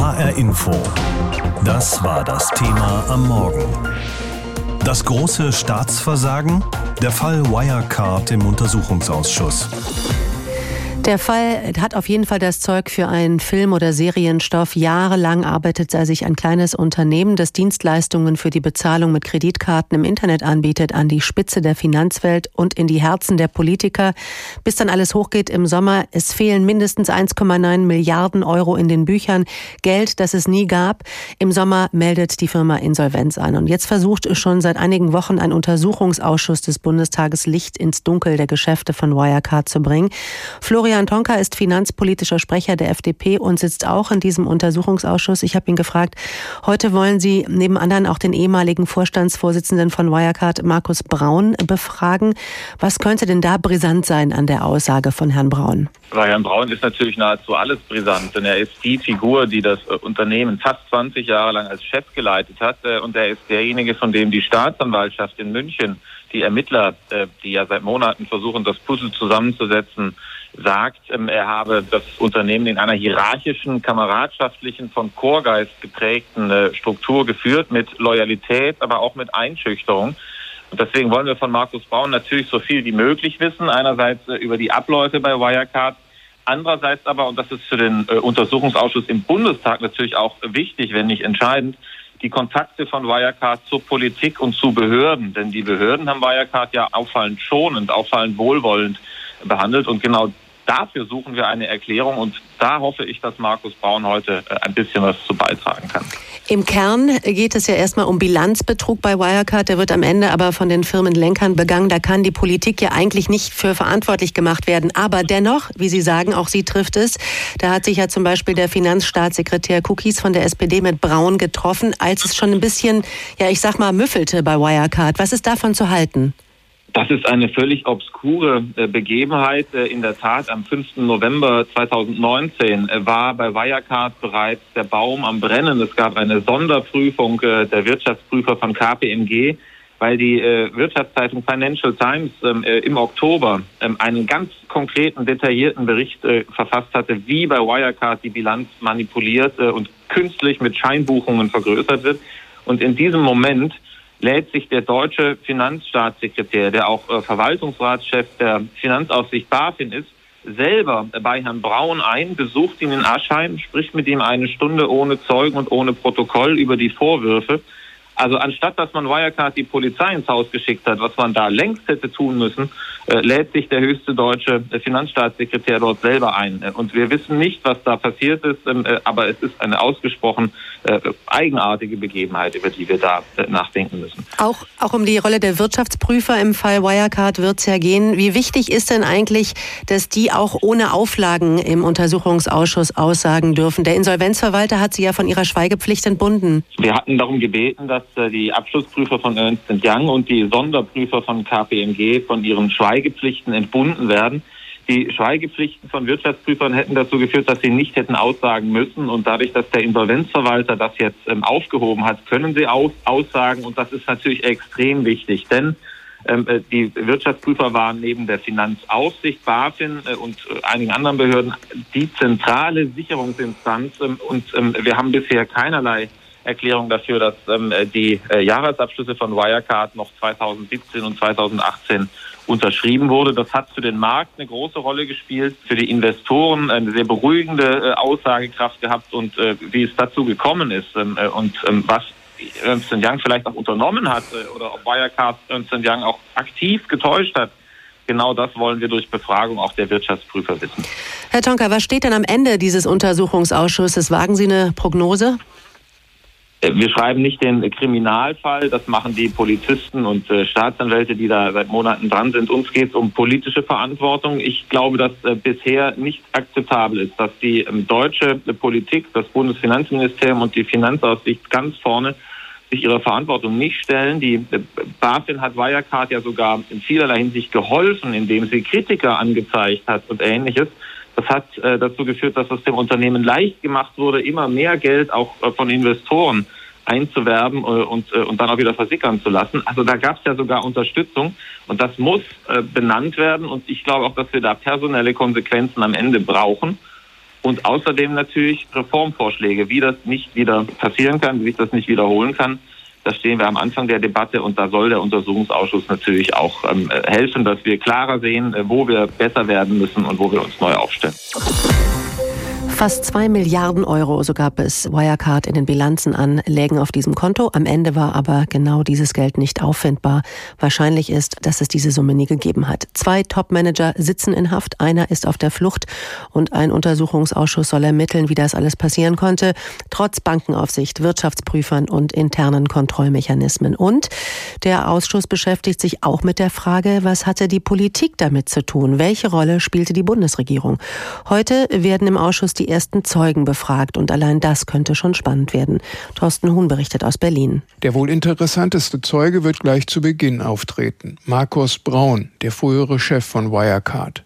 HR Info. Das war das Thema am Morgen. Das große Staatsversagen? Der Fall Wirecard im Untersuchungsausschuss. Der Fall hat auf jeden Fall das Zeug für einen Film- oder Serienstoff. Jahrelang arbeitet er sich ein kleines Unternehmen, das Dienstleistungen für die Bezahlung mit Kreditkarten im Internet anbietet, an die Spitze der Finanzwelt und in die Herzen der Politiker. Bis dann alles hochgeht im Sommer. Es fehlen mindestens 1,9 Milliarden Euro in den Büchern. Geld, das es nie gab. Im Sommer meldet die Firma Insolvenz an. Und jetzt versucht schon seit einigen Wochen ein Untersuchungsausschuss des Bundestages Licht ins Dunkel der Geschäfte von Wirecard zu bringen. Florian Florian Tonka ist finanzpolitischer Sprecher der FDP und sitzt auch in diesem Untersuchungsausschuss. Ich habe ihn gefragt, heute wollen Sie neben anderen auch den ehemaligen Vorstandsvorsitzenden von Wirecard, Markus Braun, befragen. Was könnte denn da brisant sein an der Aussage von Herrn Braun? Bei Herrn Braun ist natürlich nahezu alles brisant, denn er ist die Figur, die das äh, Unternehmen fast 20 Jahre lang als Chef geleitet hat äh, und er ist derjenige, von dem die Staatsanwaltschaft in München, die Ermittler, äh, die ja seit Monaten versuchen, das Puzzle zusammenzusetzen, sagt, ähm, er habe das Unternehmen in einer hierarchischen, kameradschaftlichen, von Chorgeist geprägten äh, Struktur geführt, mit Loyalität, aber auch mit Einschüchterung. Und deswegen wollen wir von Markus Braun natürlich so viel wie möglich wissen. Einerseits äh, über die Abläufe bei Wirecard, andererseits aber, und das ist für den äh, Untersuchungsausschuss im Bundestag natürlich auch wichtig, wenn nicht entscheidend, die Kontakte von Wirecard zur Politik und zu Behörden. Denn die Behörden haben Wirecard ja auffallend schonend, auffallend wohlwollend behandelt. Und genau dafür suchen wir eine Erklärung und da hoffe ich, dass Markus Braun heute äh, ein bisschen was zu beitragen kann. Im Kern geht es ja erstmal um Bilanzbetrug bei Wirecard. Der wird am Ende aber von den Firmenlenkern begangen. Da kann die Politik ja eigentlich nicht für verantwortlich gemacht werden. Aber dennoch, wie Sie sagen, auch sie trifft es. Da hat sich ja zum Beispiel der Finanzstaatssekretär Cookies von der SPD mit Braun getroffen, als es schon ein bisschen, ja, ich sag mal, müffelte bei Wirecard. Was ist davon zu halten? Das ist eine völlig obskure äh, Begebenheit. Äh, in der Tat, am 5. November 2019 äh, war bei Wirecard bereits der Baum am Brennen. Es gab eine Sonderprüfung der Wirtschaftsprüfer von KPMG, weil die Wirtschaftszeitung Financial Times ähm, im Oktober ähm, einen ganz konkreten, detaillierten Bericht verfasst hatte, wie bei Wirecard die Bilanz manipuliert und künstlich mit Scheinbuchungen vergrößert wird. Und in diesem Moment lädt sich der deutsche Finanzstaatssekretär, der auch äh, Verwaltungsratschef der Finanzaufsicht BaFin ist, selber bei Herrn Braun ein, besucht ihn in Aschheim, spricht mit ihm eine Stunde ohne Zeugen und ohne Protokoll über die Vorwürfe. Also anstatt dass man Wirecard die Polizei ins Haus geschickt hat, was man da längst hätte tun müssen, lädt sich der höchste deutsche äh, Finanzstaatssekretär dort selber ein. Äh, und wir wissen nicht, was da passiert ist, ähm, äh, aber es ist eine ausgesprochen äh, eigenartige Begebenheit, über die wir da äh, nachdenken müssen. Auch, auch um die Rolle der Wirtschaftsprüfer im Fall Wirecard wird es ja gehen. Wie wichtig ist denn eigentlich, dass die auch ohne Auflagen im Untersuchungsausschuss aussagen dürfen? Der Insolvenzverwalter hat sie ja von ihrer Schweigepflicht entbunden. Wir hatten darum gebeten, dass äh, die Abschlussprüfer von Ernst Young und die Sonderprüfer von KPMG von ihren Schweigepflichten entbunden werden. Die Schweigepflichten von Wirtschaftsprüfern hätten dazu geführt, dass sie nicht hätten aussagen müssen. Und dadurch, dass der Insolvenzverwalter das jetzt ähm, aufgehoben hat, können sie aus aussagen. Und das ist natürlich extrem wichtig, denn ähm, äh, die Wirtschaftsprüfer waren neben der Finanzaufsicht, BaFin äh, und äh, einigen anderen Behörden die zentrale Sicherungsinstanz. Ähm, und ähm, wir haben bisher keinerlei Erklärung dafür, dass ähm, die äh, Jahresabschlüsse von Wirecard noch 2017 und 2018 unterschrieben wurde. Das hat für den Markt eine große Rolle gespielt, für die Investoren eine sehr beruhigende äh, Aussagekraft gehabt und äh, wie es dazu gekommen ist ähm, äh, und ähm, was Ernst Young vielleicht auch unternommen hat äh, oder ob Wirecard Ernst Young auch aktiv getäuscht hat. Genau das wollen wir durch Befragung auch der Wirtschaftsprüfer wissen. Herr Tonka, was steht denn am Ende dieses Untersuchungsausschusses? Wagen Sie eine Prognose? Äh, wir schreiben nicht den Kriminalfall, das machen die Polizisten und äh, Staatsanwälte, die da seit Monaten dran sind. Uns geht es um politische Verantwortung. Ich glaube, dass äh, bisher nicht akzeptabel ist, dass die ähm, deutsche Politik, das Bundesfinanzministerium und die Finanzaussicht ganz vorne sich ihrer Verantwortung nicht stellen. Die BaFin hat Wirecard ja sogar in vielerlei Hinsicht geholfen, indem sie Kritiker angezeigt hat und ähnliches. Das hat äh, dazu geführt, dass es dem Unternehmen leicht gemacht wurde, immer mehr Geld auch äh, von Investoren einzuwerben äh, und, äh, und dann auch wieder versickern zu lassen. Also da gab es ja sogar Unterstützung und das muss äh, benannt werden und ich glaube auch, dass wir da personelle Konsequenzen am Ende brauchen. und außerdem natürlich Reformvorschläge, wie das nicht wieder passieren kann, wie sich das nicht wiederholen kann. Da stehen wir am Anfang der Debatte und da soll der Untersuchungsausschuss natürlich auch ähm, helfen, dass wir klarer sehen, äh, wo wir besser werden müssen und wo wir uns neu aufstellen. Fast zwei Milliarden Euro, so gab es Wirecard in den Bilanzen an, lägen auf diesem Konto. Am Ende war aber genau dieses Geld nicht auffindbar. Wahrscheinlich ist, dass es diese Summe nie gegeben hat. Zwei Top-Manager sitzen in Haft, einer ist auf der Flucht und ein Untersuchungsausschuss soll ermitteln, wie das alles passieren konnte, trotz Bankenaufsicht, Wirtschaftsprüfern und internen Kontrollmechanismen. Und der Ausschuss beschäftigt sich auch mit der Frage, was hatte die Politik damit zu tun? Welche Rolle spielte die Bundesregierung? Heute werden im Ausschuss die ersten Zeugen befragt und allein das könnte schon spannend werden. Thorsten Huhn berichtet aus Berlin. Der wohl interessanteste Zeuge wird gleich zu Beginn auftreten. Markus Braun, der frühere Chef von Wirecard.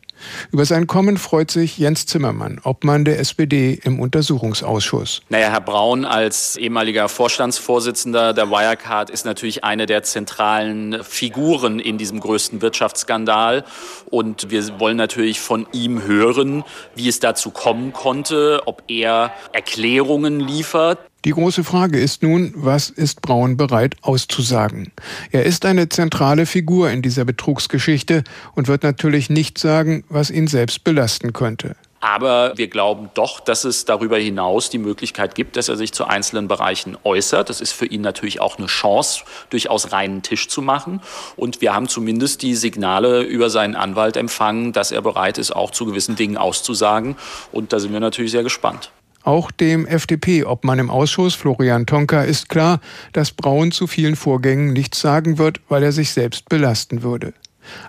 Über sein Kommen freut sich Jens Zimmermann, Obmann der SPD im Untersuchungsausschuss. Naja, Herr Braun als ehemaliger Vorstandsvorsitzender der Wirecard ist natürlich eine der zentralen Figuren in diesem größten Wirtschaftsskandal. Und wir wollen natürlich von ihm hören, wie es dazu kommen konnte, ob er Erklärungen liefert. Die große Frage ist nun, was ist Braun bereit auszusagen? Er ist eine zentrale Figur in dieser Betrugsgeschichte und wird natürlich nicht sagen, was ihn selbst belasten könnte. Aber wir glauben doch, dass es darüber hinaus die Möglichkeit gibt, dass er sich zu einzelnen Bereichen äußert. Das ist für ihn natürlich auch eine Chance, durchaus reinen Tisch zu machen. Und wir haben zumindest die Signale über seinen Anwalt empfangen, dass er bereit ist, auch zu gewissen Dingen auszusagen. Und da sind wir natürlich sehr gespannt. Auch dem FDP-Obmann im Ausschuss, Florian Tonka, ist klar, dass Braun zu vielen Vorgängen nichts sagen wird, weil er sich selbst belasten würde.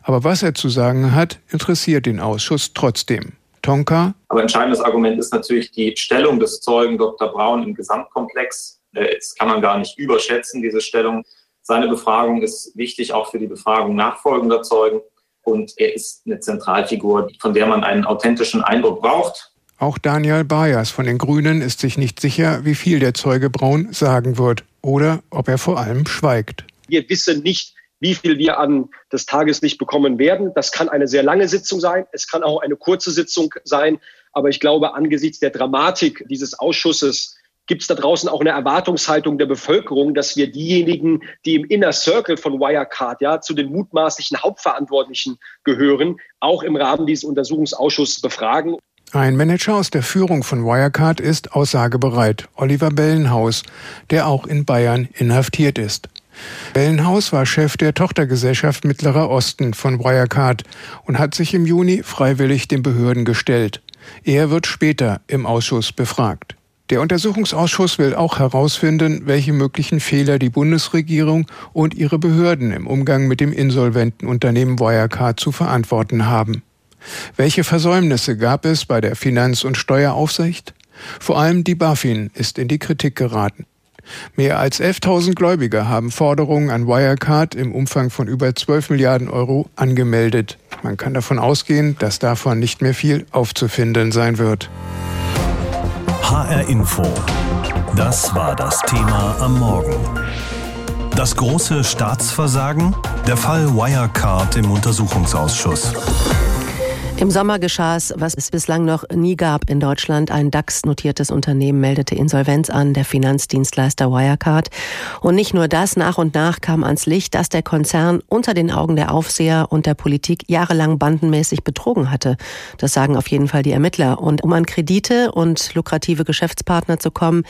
Aber was er zu sagen hat, interessiert den Ausschuss trotzdem. Tonka. Aber entscheidendes Argument ist natürlich die Stellung des Zeugen Dr. Braun im Gesamtkomplex. Äh, das kann man gar nicht überschätzen, diese Stellung. Seine Befragung ist wichtig auch für die Befragung nachfolgender Zeugen. Und er ist eine Zentralfigur, von der man einen authentischen Eindruck braucht. Auch Daniel Bayers von den Grünen ist sich nicht sicher, wie viel der Zeuge Braun sagen wird oder ob er vor allem schweigt. Wir wissen nicht, wie viel wir an das Tageslicht bekommen werden. Das kann eine sehr lange Sitzung sein. Es kann auch eine kurze Sitzung sein. Aber ich glaube, angesichts der Dramatik dieses Ausschusses gibt es da draußen auch eine Erwartungshaltung der Bevölkerung, dass wir diejenigen, die im Inner Circle von Wirecard, ja, zu den mutmaßlichen Hauptverantwortlichen gehören, auch im Rahmen dieses Untersuchungsausschusses befragen. Ein Manager aus der Führung von Wirecard ist aussagebereit, Oliver Bellenhaus, der auch in Bayern inhaftiert ist. Bellenhaus war Chef der Tochtergesellschaft Mittlerer Osten von Wirecard und hat sich im Juni freiwillig den Behörden gestellt. Er wird später im Ausschuss befragt. Der Untersuchungsausschuss will auch herausfinden, welche möglichen Fehler die Bundesregierung und ihre Behörden im Umgang mit dem insolventen Unternehmen Wirecard zu verantworten haben. Welche Versäumnisse gab es bei der Finanz- und Steueraufsicht? Vor allem die BaFin ist in die Kritik geraten. Mehr als 11.000 Gläubiger haben Forderungen an Wirecard im Umfang von über 12 Milliarden Euro angemeldet. Man kann davon ausgehen, dass davon nicht mehr viel aufzufinden sein wird. HR Info. Das war das Thema am Morgen. Das große Staatsversagen? Der Fall Wirecard im Untersuchungsausschuss. Im Sommer geschah es, was es bislang noch nie gab in Deutschland. Ein DAX-notiertes Unternehmen meldete Insolvenz an, der Finanzdienstleister Wirecard. Und nicht nur das, nach und nach kam ans Licht, dass der Konzern unter den Augen der Aufseher und der Politik jahrelang bandenmäßig betrogen hatte. Das sagen auf jeden Fall die Ermittler. Und um an Kredite und lukrative Geschäftspartner zu kommen,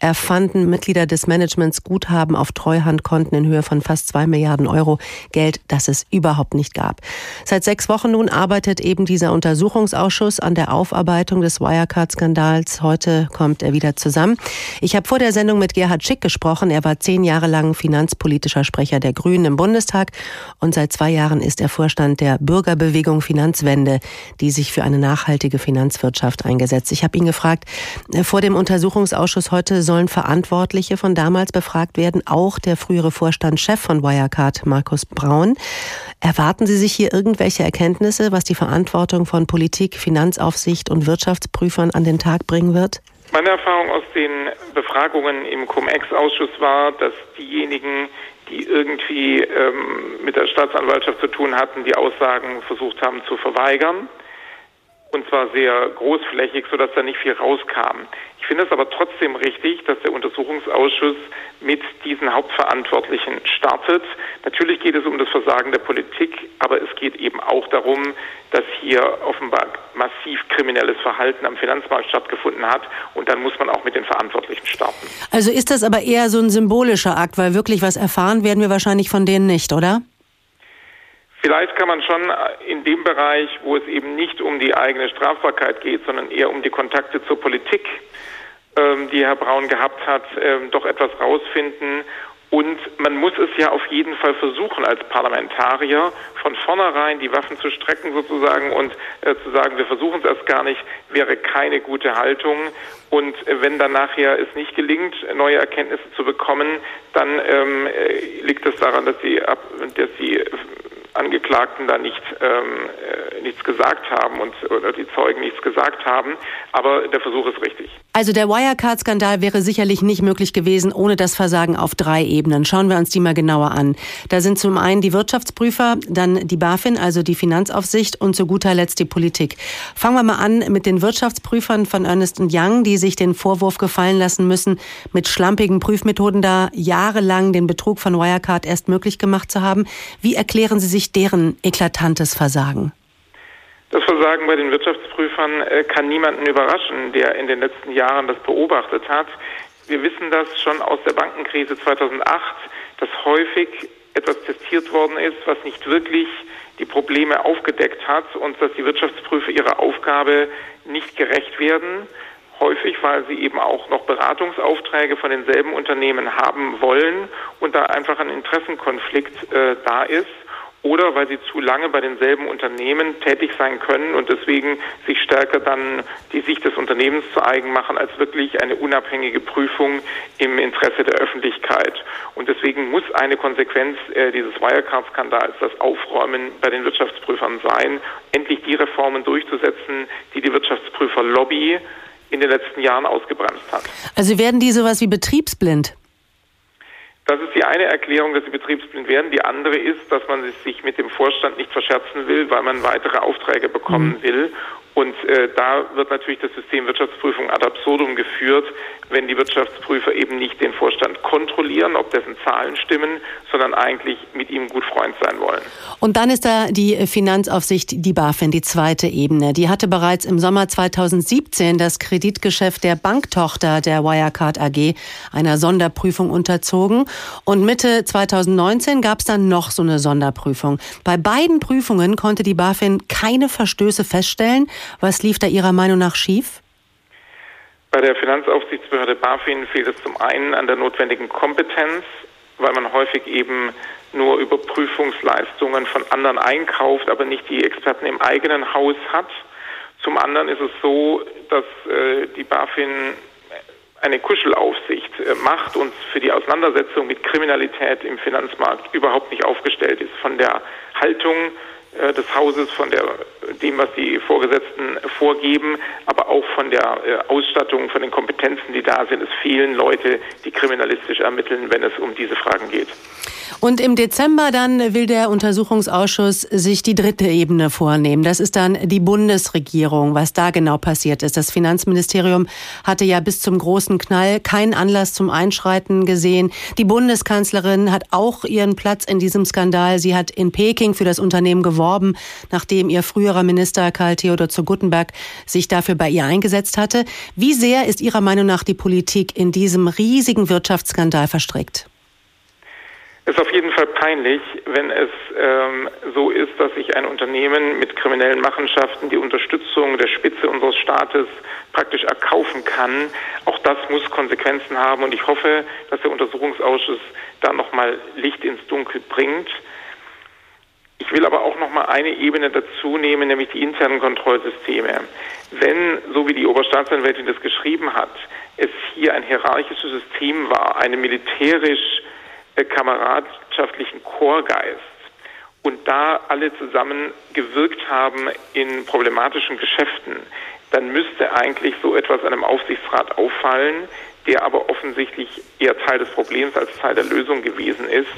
erfanden Mitglieder des Managements Guthaben auf Treuhandkonten in Höhe von fast zwei Milliarden Euro. Geld, das es überhaupt nicht gab. Seit sechs Wochen nun arbeitet eben dieser Untersuchungsausschuss an der Aufarbeitung des Wirecard-Skandals. Heute kommt er wieder zusammen. Ich habe vor der Sendung mit Gerhard Schick gesprochen. Er war zehn Jahre lang finanzpolitischer Sprecher der Grünen im Bundestag und seit zwei Jahren ist er Vorstand der Bürgerbewegung Finanzwende, die sich für eine nachhaltige Finanzwirtschaft eingesetzt. Ich habe ihn gefragt, äh, vor dem Untersuchungsausschuss heute sollen Verantwortliche von damals befragt werden, auch der frühere Vorstandschef von Wirecard, Markus Braun. Erwarten Sie sich hier irgendwelche Erkenntnisse, was die Verantwortung von Politik, Finanzaufsicht und Wirtschaftsprüfern an den Tag bringen wird? Meine Erfahrung aus den Befragungen im Cum-Ex-Ausschuss war, dass diejenigen, die irgendwie ähm, mit der Staatsanwaltschaft zu tun hatten, die Aussagen versucht haben zu verweigern. Und zwar sehr großflächig, sodass da nicht viel rauskam. Ich finde es aber trotzdem richtig, dass der Untersuchungsausschuss mit diesen Hauptverantwortlichen startet. Natürlich geht es um das Versagen der Politik, aber es geht eben auch darum, dass hier offenbar massiv kriminelles Verhalten am Finanzmarkt stattgefunden hat und dann muss man auch mit den Verantwortlichen starten. Also ist das aber eher so ein symbolischer Akt, weil wirklich was erfahren werden wir wahrscheinlich von denen nicht, oder? Vielleicht kann man schon in dem Bereich, wo es eben nicht um die eigene Strafbarkeit geht, sondern eher um die Kontakte zur Politik, ähm, die Herr Braun gehabt hat, ähm, doch etwas rausfinden. Und man muss es ja auf jeden Fall versuchen, als Parlamentarier von vornherein die Waffen zu strecken sozusagen und äh, zu sagen, wir versuchen es erst gar nicht, wäre keine gute Haltung. Und äh, wenn dann nachher es nicht gelingt, neue Erkenntnisse zu bekommen, dann ähm, äh, liegt es daran, dass sie, ab, dass sie Angeklagten da nicht ähm, äh, nichts gesagt haben und oder die Zeugen nichts gesagt haben. Aber der Versuch ist richtig. Also der Wirecard-Skandal wäre sicherlich nicht möglich gewesen ohne das Versagen auf drei Ebenen. Schauen wir uns die mal genauer an. Da sind zum einen die Wirtschaftsprüfer, dann die BaFin, also die Finanzaufsicht und zu guter Letzt die Politik. Fangen wir mal an mit den Wirtschaftsprüfern von Ernest Young, die sich den Vorwurf gefallen lassen müssen, mit schlampigen Prüfmethoden da jahrelang den Betrug von Wirecard erst möglich gemacht zu haben. Wie erklären Sie sich deren eklatantes Versagen? Das Versagen bei den Wirtschaftsprüfern äh, kann niemanden überraschen, der in den letzten Jahren das beobachtet hat. Wir wissen das schon aus der Bankenkrise 2008, dass häufig etwas testiert worden ist, was nicht wirklich die Probleme aufgedeckt hat und dass die Wirtschaftsprüfer ihrer Aufgabe nicht gerecht werden. Häufig, weil sie eben auch noch Beratungsaufträge von denselben Unternehmen haben wollen und da einfach ein Interessenkonflikt äh, da ist oder weil sie zu lange bei denselben Unternehmen tätig sein können und deswegen sich stärker dann die Sicht des Unternehmens zu eigen machen als wirklich eine unabhängige Prüfung im Interesse der Öffentlichkeit. Und deswegen muss eine Konsequenz äh, dieses Wirecard-Skandals das Aufräumen bei den Wirtschaftsprüfern sein, endlich die Reformen durchzusetzen, die die Wirtschaftsprüfer-Lobby in den letzten Jahren ausgebremst hat. Also werden die sowas wie betriebsblind? Das ist die eine Erklärung, dass sie betriebsblind werden. Die andere ist, dass man sich mit dem Vorstand nicht verscherzen will, weil man weitere Aufträge bekommen mhm. will. Und äh, da wird natürlich das System Wirtschaftsprüfung ad absurdum geführt, wenn die Wirtschaftsprüfer eben nicht den Vorstand kontrollieren, ob dessen Zahlen stimmen, sondern eigentlich mit ihm gut Freund sein wollen. Und dann ist da die Finanzaufsicht, die BaFin, die zweite Ebene. Die hatte bereits im Sommer 2017 das Kreditgeschäft der Banktochter der Wirecard AG einer Sonderprüfung unterzogen. Und Mitte 2019 gab es dann noch so eine Sonderprüfung. Bei beiden Prüfungen konnte die BaFin keine Verstöße feststellen. Was lief da Ihrer Meinung nach schief? Bei der Finanzaufsichtsbehörde BaFin fehlt es zum einen an der notwendigen Kompetenz, weil man häufig eben nur Überprüfungsleistungen von anderen einkauft, aber nicht die Experten im eigenen Haus hat. Zum anderen ist es so, dass äh, die BaFin eine Kuschelaufsicht äh, macht und für die Auseinandersetzung mit Kriminalität im Finanzmarkt überhaupt nicht aufgestellt ist. Von der Haltung des Hauses, von der, dem, was die Vorgesetzten vorgeben, aber auch von der äh, Ausstattung, von den Kompetenzen, die da sind. Es fehlen Leute, die kriminalistisch ermitteln, wenn es um diese Fragen geht. Und im Dezember dann will der Untersuchungsausschuss sich die dritte Ebene vornehmen. Das ist dann die Bundesregierung, was da genau passiert ist. Das Finanzministerium hatte ja bis zum großen Knall keinen Anlass zum Einschreiten gesehen. Die Bundeskanzlerin hat auch ihren Platz in diesem Skandal. Sie hat in Peking für das Unternehmen geworben, nachdem ihr früherer Minister Karl Theodor zu Guttenberg sich dafür bei ihr eingesetzt hatte. Wie sehr ist Ihrer Meinung nach die Politik in diesem riesigen Wirtschaftsskandal verstrickt? Es ist auf jeden Fall peinlich, wenn es ähm, so ist, dass sich ein Unternehmen mit kriminellen Machenschaften die Unterstützung der Spitze unseres Staates praktisch erkaufen kann. Auch das muss Konsequenzen haben und ich hoffe, dass der Untersuchungsausschuss da nochmal Licht ins Dunkel bringt. Ich will aber auch noch mal eine Ebene dazu nehmen, nämlich die internen Kontrollsysteme. Wenn, so wie die Oberstaatsanwältin das geschrieben hat, es hier ein hierarchisches System war, eine militärisch kameradschaftlichen Chorgeist und da alle zusammen gewirkt haben in problematischen Geschäften, dann müsste eigentlich so etwas einem Aufsichtsrat auffallen, der aber offensichtlich eher Teil des Problems als Teil der Lösung gewesen ist.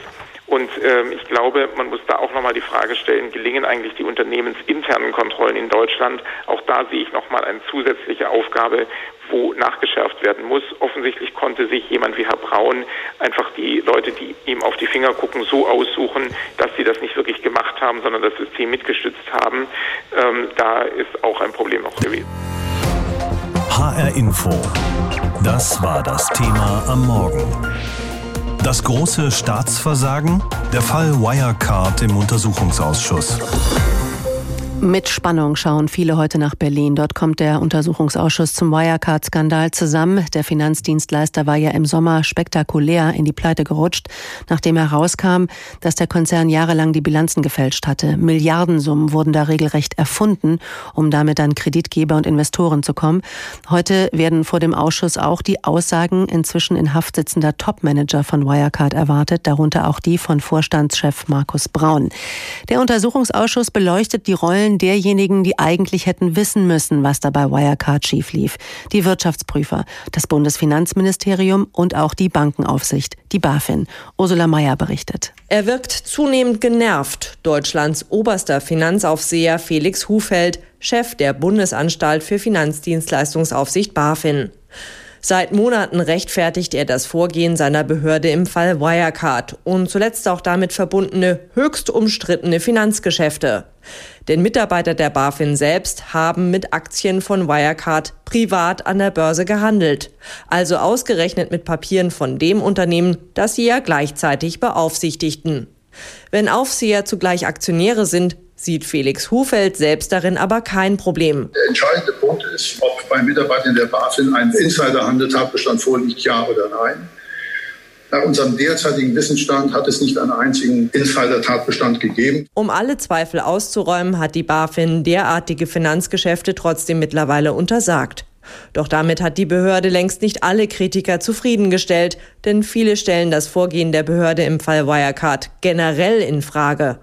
Und ähm, ich glaube, man muss da auch nochmal die Frage stellen, gelingen eigentlich die unternehmensinternen Kontrollen in Deutschland? Auch da sehe ich nochmal eine zusätzliche Aufgabe, wo nachgeschärft werden muss. Offensichtlich konnte sich jemand wie Herr Braun einfach die Leute, die ihm auf die Finger gucken, so aussuchen, dass sie das nicht wirklich gemacht haben, sondern das System mitgestützt haben. Ähm, da ist auch ein Problem noch gewesen. HR Info. Das war das Thema am Morgen. Das große Staatsversagen? Der Fall Wirecard im Untersuchungsausschuss. Mit Spannung schauen viele heute nach Berlin. Dort kommt der Untersuchungsausschuss zum Wirecard-Skandal zusammen. Der Finanzdienstleister war ja im Sommer spektakulär in die Pleite gerutscht, nachdem herauskam, dass der Konzern jahrelang die Bilanzen gefälscht hatte. Milliardensummen wurden da regelrecht erfunden, um damit an Kreditgeber und Investoren zu kommen. Heute werden vor dem Ausschuss auch die Aussagen inzwischen in Haft sitzender Topmanager von Wirecard erwartet, darunter auch die von Vorstandschef Markus Braun. Der Untersuchungsausschuss beleuchtet die Rollen Rollen derjenigen, die eigentlich hätten wissen müssen, was da bei Wirecard schief lief. Die Wirtschaftsprüfer, das Bundesfinanzministerium und auch die Bankenaufsicht, die BaFin. Ursula Mayer berichtet. Er wirkt zunehmend genervt. Deutschlands oberster Finanzaufseher Felix Hufeld, Chef der Bundesanstalt für Finanzdienstleistungsaufsicht BaFin. Seit Monaten rechtfertigt er das Vorgehen seiner Behörde im Fall Wirecard und zuletzt auch damit verbundene höchst umstrittene Finanzgeschäfte. Denn Mitarbeiter der BaFin selbst haben mit Aktien von Wirecard privat an der Börse gehandelt. Also ausgerechnet mit Papieren von dem Unternehmen, das sie ja gleichzeitig beaufsichtigten. Wenn Aufseher zugleich Aktionäre sind, sieht Felix Hufeld selbst darin aber kein Problem. Der entscheidende Punkt ist, ob bei Mitarbeitern der BaFin ein Insiderhandel-Tatbestand vorliegt, ja oder nein. Nach unserem derzeitigen Wissensstand hat es nicht einen einzigen Insider-Tatbestand gegeben. Um alle Zweifel auszuräumen, hat die BaFin derartige Finanzgeschäfte trotzdem mittlerweile untersagt. Doch damit hat die Behörde längst nicht alle Kritiker zufriedengestellt, denn viele stellen das Vorgehen der Behörde im Fall Wirecard generell in Frage.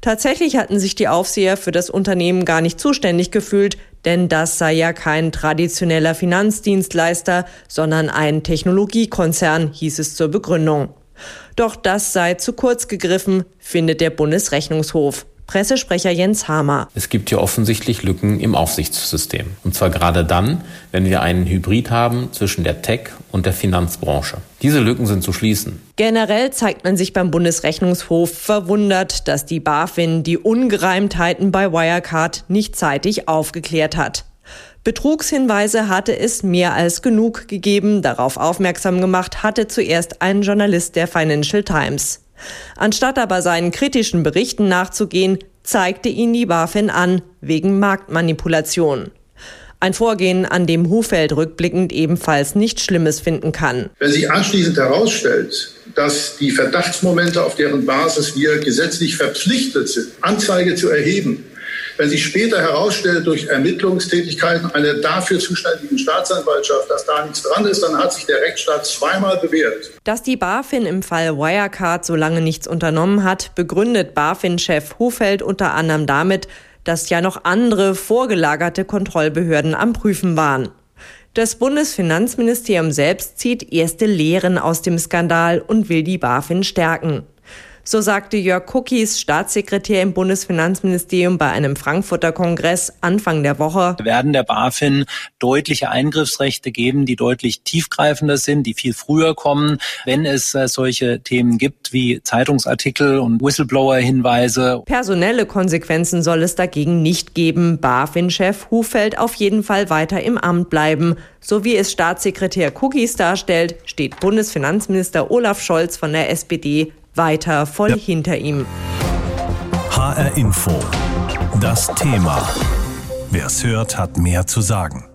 Tatsächlich hatten sich die Aufseher für das Unternehmen gar nicht zuständig gefühlt, denn das sei ja kein traditioneller Finanzdienstleister, sondern ein Technologiekonzern, hieß es zur Begründung. Doch das sei zu kurz gegriffen, findet der Bundesrechnungshof. Pressesprecher Jens Hamer. Es gibt hier offensichtlich Lücken im Aufsichtssystem. Und zwar gerade dann, wenn wir einen Hybrid haben zwischen der Tech- und der Finanzbranche. Diese Lücken sind zu schließen. Generell zeigt man sich beim Bundesrechnungshof verwundert, dass die BaFin die Ungereimtheiten bei Wirecard nicht zeitig aufgeklärt hat. Betrugshinweise hatte es mehr als genug gegeben. Darauf aufmerksam gemacht hatte zuerst ein Journalist der Financial Times. Anstatt aber seinen kritischen Berichten nachzugehen, zeigte ihn die BaFin an, wegen Marktmanipulation. Ein Vorgehen, an dem Hufeld rückblickend ebenfalls nichts Schlimmes finden kann. Wenn sich anschließend herausstellt, dass die Verdachtsmomente, auf deren Basis wir gesetzlich verpflichtet sind, Anzeige zu erheben, wenn sich später herausstellt durch Ermittlungstätigkeiten einer dafür zuständigen Staatsanwaltschaft, dass da nichts dran ist, dann hat sich der Rechtsstaat zweimal bewährt. Dass die BaFin im Fall Wirecard so lange nichts unternommen hat, begründet BaFin-Chef Hufeld unter anderem damit, dass ja noch andere vorgelagerte Kontrollbehörden am Prüfen waren. Das Bundesfinanzministerium selbst zieht erste Lehren aus dem Skandal und will die BaFin stärken. So sagte Jörg Cookies, Staatssekretär im Bundesfinanzministerium bei einem Frankfurter Kongress Anfang der Woche. Wir werden der BaFin deutliche Eingriffsrechte geben, die deutlich tiefgreifender sind, die viel früher kommen, wenn es äh, solche Themen gibt wie Zeitungsartikel und Whistleblower-Hinweise. Personelle Konsequenzen soll es dagegen nicht geben. BaFin-Chef Hufeld auf jeden Fall weiter im Amt bleiben. So wie es Staatssekretär Cookies darstellt, steht Bundesfinanzminister Olaf Scholz von der SPD weiter voll ja. hinter ihm. HR Info. Das Thema. Wer es hört, hat mehr zu sagen.